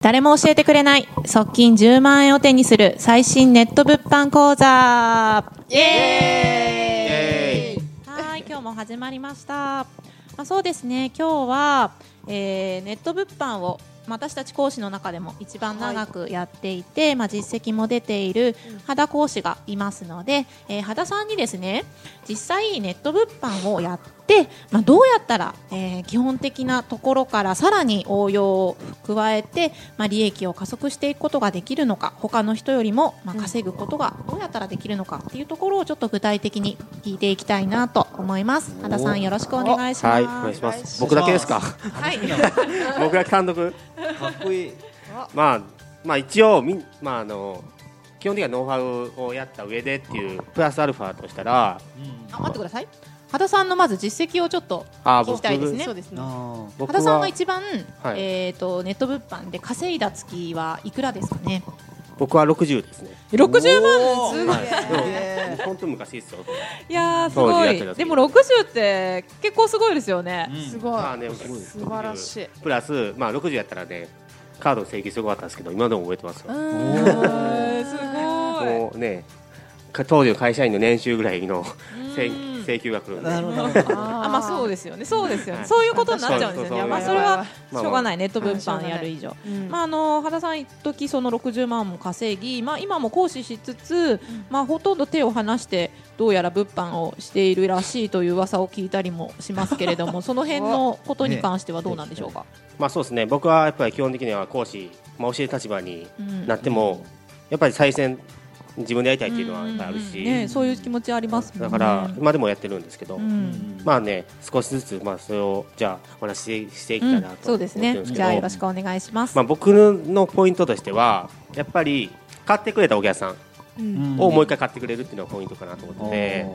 誰も教えてくれない側近10万円を手にする最新ネット物販講座。イエーイ！はい今日も始まりました、まあ、そうですね今日は、えーネット物販をまあ私たち講師の中でも一番長くやっていて、まあ、実績も出ている肌講師がいますので、えー、肌さんにですね実際ネット物販をやって、まあ、どうやったら、えー基本的なところからさらに応用を加えて、まあ、利益を加速していくことができるのか他の人よりも、まあ、稼ぐことがどうやったらできるのかっていうところをちょっと具体的に聞いていきたいなと思います。肌さんよろしくお願いします。はい、お願いします。僕だけですか？はい。僕が単独？かっこいい。まあ、まあ、一応、みん、まあ、あの。基本的なノウハウをやった上でっていうプラスアルファとしたら。あ待ってください肌さんのまず実績をちょっとあ、聞きたいですねそうですね。あ僕肌さんがは。一番、はいえっ、とネット物販で稼いだ月はいくらですかね？僕は六十ですね。60万すごい本当昔ですよ。いやーすごいでも60って結構すごいですよね、すごい。まあね、素晴らしい。プラス、まあ、六十やったらね。カードの請求すごかったんですけど、今でも覚えてますよ。すごいもうね。か当時の会社員の年収ぐらいの 請うん請求が来るんで。なるほど。あまあそうですよね。そうですよね、はいそういうことになっちゃうんですよね。まあそれはまあしょうがない。ネット物販やる以上、うん。まああの肌さん一時その60万も稼ぎまあ今も講師しつつ、まあほとんど手を離してどうやら物販をしているらしいという噂を聞いたりもしますけれども その辺のことに関してはどうなんでしょうか、まあそうですね。僕はやっぱり基本的には講師、まあ、教える立場にうんなっても、やっぱり再選自分でやりたいっていうのはやっぱりあるし、うんうんね、そういう気持ちありますね。だから今でもやってるんですけど、うん。まあね少しずつまあそれをじゃあお話ししていきたいなとそう思ってるんですね。じゃあよろしくお願いします、まあ僕のポイントとしてはやっぱり買ってくれたお客さんをもう一回買ってくれるっていうのがポイントかなと思ってて、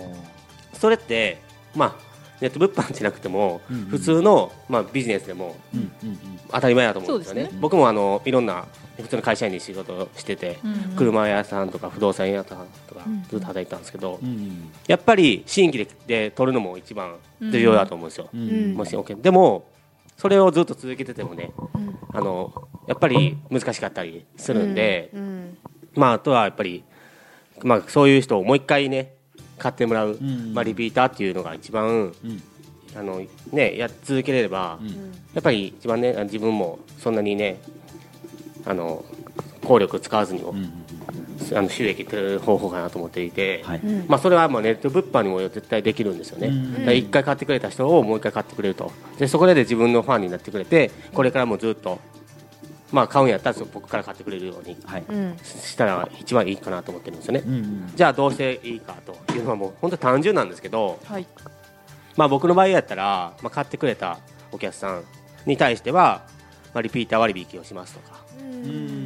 それってまあネット物販じゃなくても、うん。うん普通のまあビジネスでもうん。うん。当たり前だと思うんですよね。僕もあのいろんな普通の会社員で仕事をしてて、うん車屋さんとか不動産屋さんとかうんずっと働いてたんですけど、うんうん。やっぱり新規でで取るのも一番重要だと思うんですよ、うん。もし OK でもそれをずっと続けててもねあのやっぱり難しかったりするんで、うん。まああとはやっぱり、まあ、そういう人をもう一回ね買ってもらう、んまあ、リピーターっていうのが一番うん。あの、ね、やっ続けれれば、うん。やっぱり一番ね自分もそんなにねあの効力使わずにも、うんあの収益取れる方法かなと思っていて、はい。まあ、それはもうネット物販にも絶対できるんですよね、うん回買ってくれた人をもう一回買ってくれると。でそこで自分のファンになってくれてこれからもずっと、まあ、買うんやったら僕から買ってくれるように。したら一番いいかなと思ってるんですよね、うんうんじゃあどうしていいかというのはもう本当単純なんですけど、はい。まあ、僕の場合やったら、まあ、買ってくれたお客さんに対しては、まあ、リピーター割引をしますとか、うん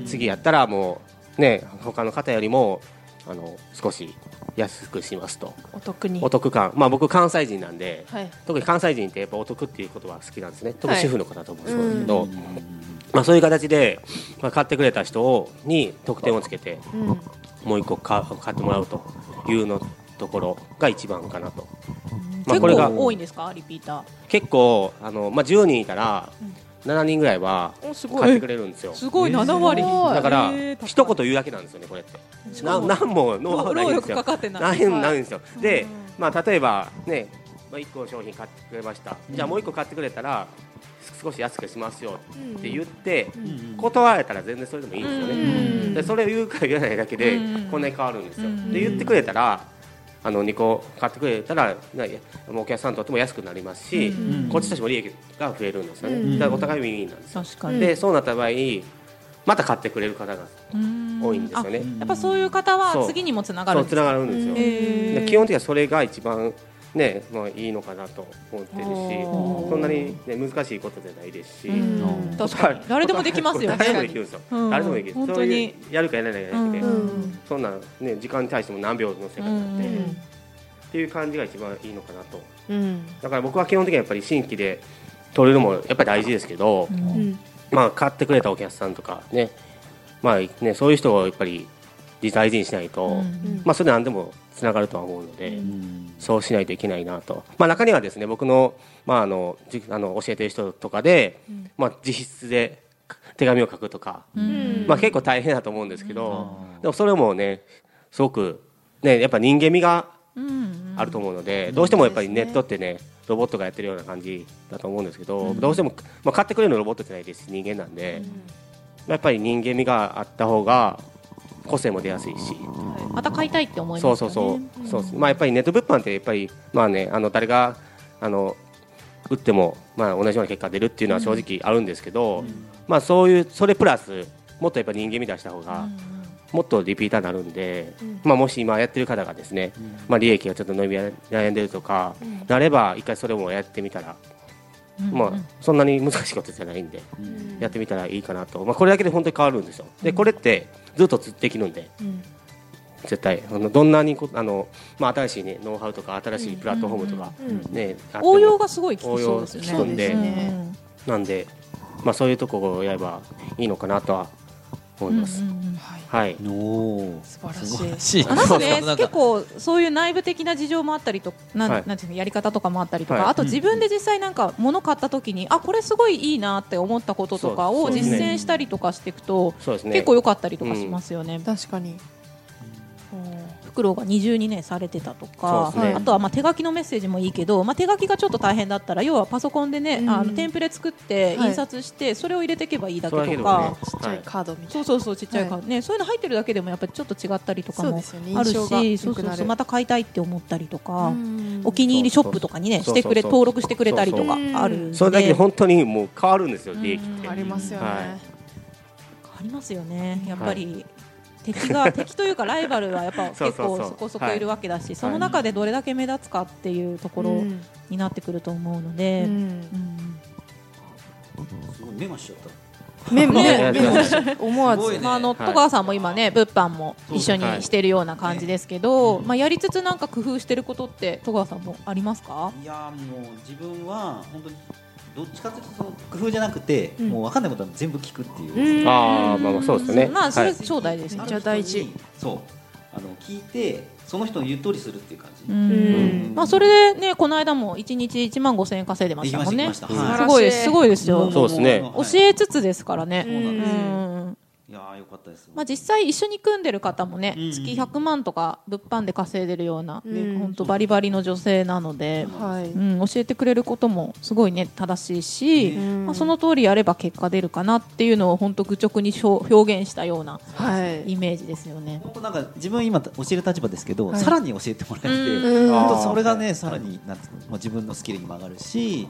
次やったらもうね他の方よりもあの少し安くしますと。お得に。お得感。まあ僕関西人なんではい。特に関西人ってやっぱお得っていう言葉が好きなんですね。特に主婦の方ともそうですけうど、まあ、そういう形で、まあ、買ってくれた人をに得点をつけてうん。もう一個買買ってもらうというのところが一番かなと、まあ、結これが構多いんですか？リピーター。結構あの、まあ、10人いたら7人ぐらいは。買ってくれるんですよ。すごい7割、すごいだから一言言うだけなんですよねこれって。な何もノウハウないんですよ。労力かかってない。ないないんですよ。で、まあ、例えばね、まあ、1個商品買ってくれました。じゃあもう1個買ってくれたら少し安くしますよって言ってうん。断られたら全然それでもいいんですよね。うん。でそれを言うか言わないだけでうん。こんなに変わるんですよ。うん。で言ってくれたらあの2個買ってくれたらお客さんにとっても安くなりますしうんこっちとしても利益が増えるんですようん。ねだからお互いウィンウィンなんですよ。確かに、でそうなった場合また買ってくれる方がうん多いんですよね。あやっぱそういう方は次にもつながるんつながるんですよ。基本的にはそれが一番ねまあいいのかなと思ってるしそんなにね難しいことじゃないですし。うん。確かに。誰でもできますよね 誰でもできるんですようん。誰でもできる本当に。そういうやるかやらないかだけでうん。そんなね時間に対しても何秒の世界なんでうんっていう感じが一番いいのかなと。うん。だから僕は基本的にはやっぱり新規で取れるのもやっぱり大事ですけどうん。まあ買ってくれたお客さんとかねまあねそういう人をやっぱり大事にしないと、うん。まあそれ何でもつながるとは思うので、そうしないといけないなと、まあ、中にはですね僕の,、まあ、あのじあの教えてる人とかで、まあ、自筆で手紙を書くとか、まあ、結構大変だと思うんですけど、でもそれもねすごく、ね、やっぱ人間味があると思うので、どうしてもやっぱりネットってねロボットがやってるような感じだと思うんですけど、どうしても、まあ、買ってくれるのロボットじゃないですし人間なんで、やっぱり人間味があった方が個性も出やすいし、また買いたいって思いますよね。そうそうそう、そうまあやっぱりネット物販ってやっぱりまあねあの誰があの打ってもまあ同じような結果が出るっていうのは正直あるんですけど、まあそういうそれプラスもっとやっぱ人間味出した方が。もっとリピーターになるんで、まあ、もし今やってる方がですね、まあ、利益がちょっと伸び悩んでるとか、なれば一回それもやってみたらまあ、そんなに難しいことじゃないんで、やってみたらいいかなと、まあ、これだけで本当に変わるんですよ。でこれってずっとできるんで、絶対あのどんなにあの、まあ、新しい、ね、ノウハウとか新しいプラットフォームとか、ね応用がすごい効きそうですよね。ん。で、なんで、まあ、そういうところをやればいいのかなとは思います。はい。お素晴らしい。なんかね、結構そういう内部的な事情もあったりと、なん、なんていうのやり方とかもあったりとか、あと自分で実際なんか物買った時に、あこれすごいいいなって思ったこととかを実践したりとかしていくと、結構良かったりとかしますよね。確かに。苦労が二重にねされてたとか、ね、あとはまあ手書きのメッセージもいいけど、まあ、手書きがちょっと大変だったら要はパソコンでね、うん、あのテンプレ作って印刷して、それを入れていけばいいだけとか、ちっちゃいカードみたいな。そうそうそうちっちゃいカード、ね。そういうの入ってるだけでもやっぱりちょっと違ったりとかもあるしそうそうそうまた買いたいって思ったりとかお気に入りショップとかにねしてくれ登録してくれたりとかあるそれだけで本当にもう変わるんですよ利益って。ありますよね、変わりますよねやっぱり、敵が敵というかライバルはやっぱ 結構そこそこいるわけだしその中でどれだけ目立つかっていうところになってくると思うので、すごいメモしちゃった。メモ 思わず、まあ、あの戸川さんも今ね物販も一緒にしてるような感じですけど、まあ、やりつつなんか工夫してることって戸川さんもありますか？いやもう自分は本当にどっちかというとその工夫じゃなくて、うん、もう分かんないことは全部聞くっていう。ああまあまあそうですね。まあそれ超大事ですね。じゃ大事。そうあの聞いてその人の言う通りするっていう感じ。うんまあそれでねこの間も一日一万五千円稼いでましたもんね。すごいすごいですよ。そうですね。教えつつですからね。そうなんですよ。いやよかったです。まあ実際一緒に組んでる方もね、月100万とか物販で稼いでるような、本当バリバリの女性なので、うん、教えてくれることもすごいね正しいし、まあその通りやれば結果出るかなっていうのを本当愚直に表現したようなイメージですよね。本当なんか自分今教える立場ですけど、さらに教えてもらえて、本当それがねさらになんて自分のスキルにも上がるし、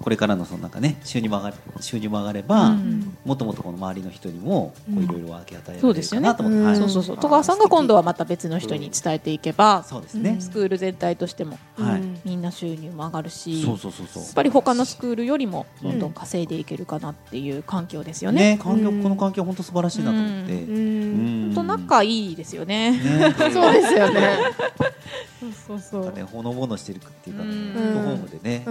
これからのそのなんかね収入も上が収入も上がれば、もっともっとこの周りの人にもいろいろ分け与えられるかなと思って、そうそうそう戸川さんが今度はまた別の人に伝えていけば、そうですね。スクール全体としても、はい、みんな収入も上がるしそうそうそうそう。やっぱり他のスクールよりもどんどん稼いでいけるかなっていう環境ですよね。ね環境この環境本当素晴らしいなと思って、本当仲いいですよね。そうですよね。そうそうそう。ねほのぼのしてるっていうか、ホームでね、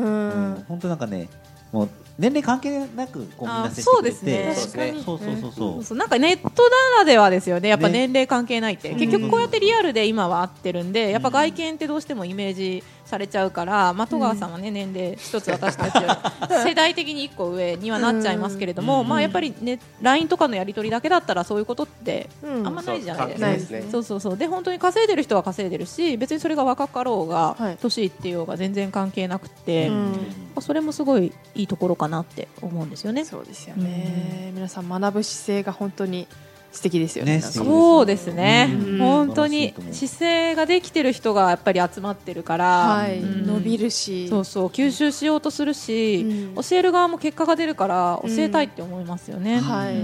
本当なんかねもう年齢関係なくこうみんな接してくれて。そうですね。そうそうそうそう。そうなんかネットならではですよね。やっぱ年齢関係ないって、結局こうやってリアルで今は合ってるんでやっぱ外見ってどうしてもイメージされちゃうから、まあ、戸川さんはね、年齢一つ私たち 世代的に一個上にはなっちゃいますけれども、まあやっぱりね LINE とかのやり取りだけだったらそういうことってあんまないじゃないですか、そうそうそうで本当に稼いでる人は稼いでるし別にそれが若かろうが、年いってようが全然関係なくて、それもすごいいいところかなって思うんですよね。そうですよね、皆さん学ぶ姿勢が本当に素敵ですよね。ねそうですね、うん、本当に姿勢ができてる人がやっぱり集まってるから、はい、伸びるし、そうそう。吸収しようとするし、うん、教える側も結果が出るから教えたいって思いますよね。はい。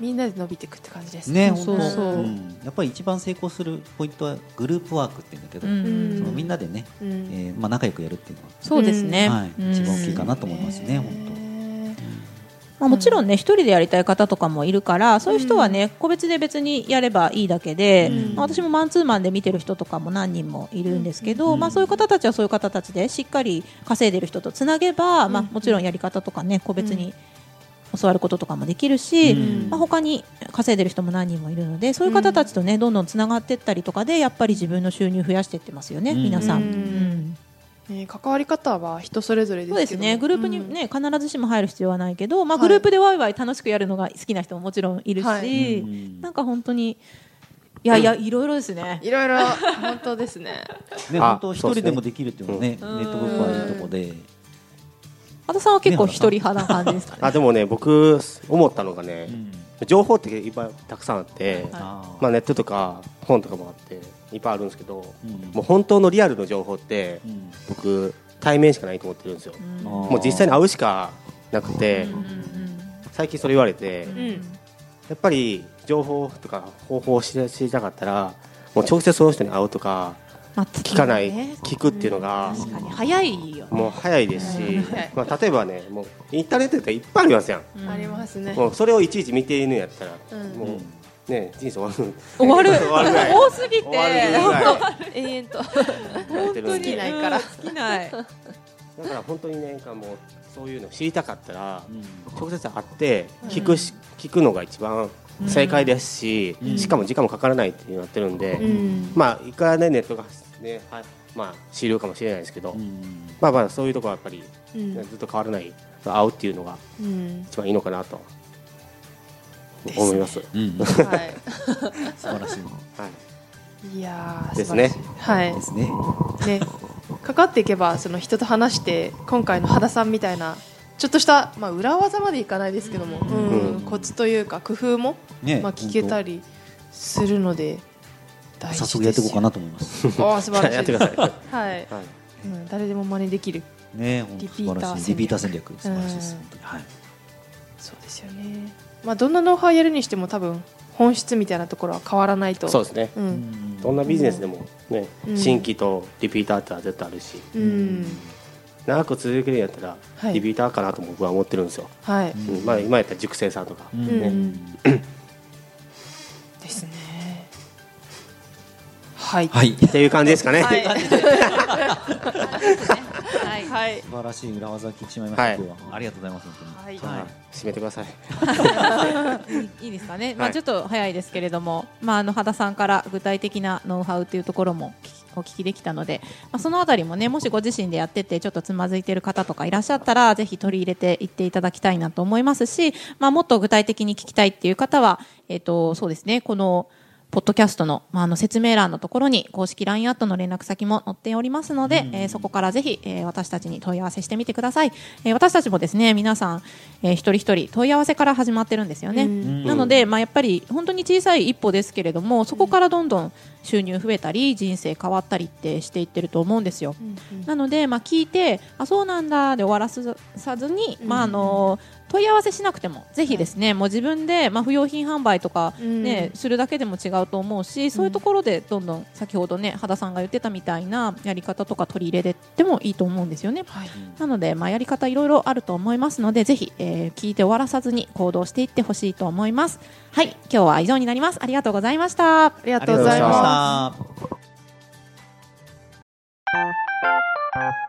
みんなで伸びていくって感じですね。ねそうそう、やっぱり一番成功するポイントはグループワークって言うんだけど、そのみんなでね、うえまあ仲良くやるっていうのはそうですね。はい、一番大きいかなと思いますね。本当。まあ、もちろんね一人でやりたい方とかもいるからそういう人はね個別で別にやればいいだけで、まあ、私もマンツーマンで見てる人とかも何人もいるんですけど、まあ、そういう方たちはそういう方たちでしっかり稼いでる人とつなげば、まあ、もちろんやり方とかね個別に教わることとかもできるし、うん。まあ、他に稼いでる人も何人もいるのでそういう方たちとね、どんどんつながっていったりとかでやっぱり自分の収入増やしていってますよね、うん。皆さん。うんね関わり方は人それぞれですけどそうですね。グループにね、必ずしも入る必要はないけど、まあ、はいグループでワイワイ楽しくやるのが好きな人ももちろんいるし、はい。うん。なんか本当にいやいやいろいろですね。いろいろ本当ですね。ねあ本当一人でもできるっていうのはねネうんットブックはいいとこで。和田さんは結構一人派な感じですかね。あでもね僕思ったのがね、うん。情報っていっぱいたくさんあって、はい。あまあ、ネットとか本とかもあっていっぱいあるんですけど、うん。もう本当のリアルの情報ってうん僕対面しかないと思ってるんですよ、もう実際に会うしかなくて、うん。うん最近それ言われて、うん。うんやっぱり情報とか方法を知り知りたかったらもう直接その人に会うとかまあ聞かない、ね。聞くっていうのが、確かに早いよね。もう早いですし、はい。まあ、例えばねもうインターネットっていっぱいありますやん、うん。ありますね。もうそれをいちいち見ているんやったら、うん。もうね人生終わる終わる。終わる多すぎて。永遠と。やってるんで尽きないから。うん尽きない。だから本当にねなんかもうそういうの知りたかったらうん。直接会って聞くし、聞くのが一番正解ですし、うん。しかも時間もかからないってなってるんで、うん。まあいくらねネットがねはいまあ主流かもしれないですけど、うん。まあまあそういうところはやっぱり、うん。ずっと変わらない会うっていうのがうん。一番いいのかなと思います。うんはい。素晴らしいはい。いやーですね。素晴らしい。ですね。はいね。かかっていけばその人と話して今回の羽田さんみたいなちょっとした、まあ、裏技までいかないですけども、うん。うんコツというか工夫も、ね。まあ、聞けたりするので大事です早速やっていこうかなと思います。おー素晴らしい。やってください。はい。はい、うん、誰でも真似できる。ね本当素晴らしい。リピーター戦略。素晴らしいですはい。そうですよね、まあ、どんなノウハウやるにしても多分本質みたいなところは変わらないと。そうですね。うん。どんなビジネスでもね、うん。新規とリピーターってのは絶対あるし、うん。長く続けるんやったら、はい。リピーターかなと僕は思ってるんですよ。はい、うん。まあ今やったら熟成さんとか、うん。ねうん。ですね。はい。はい。っていう感じですかね。はい はい。はい。素晴らしい裏技聞いてしまいました、はい。今日は。ありがとうございます本当に。はい。はい。締めてください。い。いですかね、まあ、はいちょっと早いですけれども、まあ、あの羽田さんから具体的なノウハウというところも聞きお聞きできたので、まあ、そのあたりもねもしご自身でやっててちょっとつまずいている方とかいらっしゃったらぜひ取り入れていっていただきたいなと思いますし、まあ、もっと具体的に聞きたいっていう方は、えっとそうですねこのポッドキャストの,、まあ、あの説明欄のところに公式 LINE アットの連絡先も載っておりますので、えーそこからぜひ、えー私たちに問い合わせしてみてください、えー私たちもですね皆さん、えー一人一人問い合わせから始まってるんですよね、うん。なので、まあ、やっぱり本当に小さい一歩ですけれどもそこからどんどん収入増えたり人生変わったりってしていってると思うんですよ。なので、まあ、聞いてあそうなんだで終わらさずに、まああの問い合わせしなくてもぜひですね、はい、もう自分で、まあ、不用品販売とかね、うん、するだけでも違うと思うし、うん、そういうところでどんどん先ほどね羽田さんが言ってたみたいなやり方とか取り入れてってもいいと思うんですよね、はい、なので、まあ、やり方いろいろあると思いますのでぜひ、えー、聞いて終わらさずに行動していってほしいと思います。はい。今日は以上になります。ありがとうございました。ありがとうございました。